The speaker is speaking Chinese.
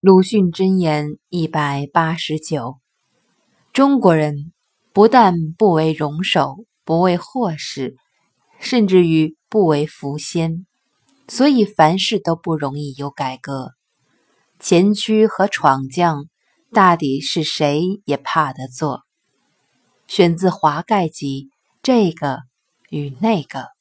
鲁迅箴言一百八十九：中国人不但不为荣首，不为祸事，甚至于不为福先，所以凡事都不容易有改革。前驱和闯将，大抵是谁也怕的做。选自《华盖集》，这个与那个。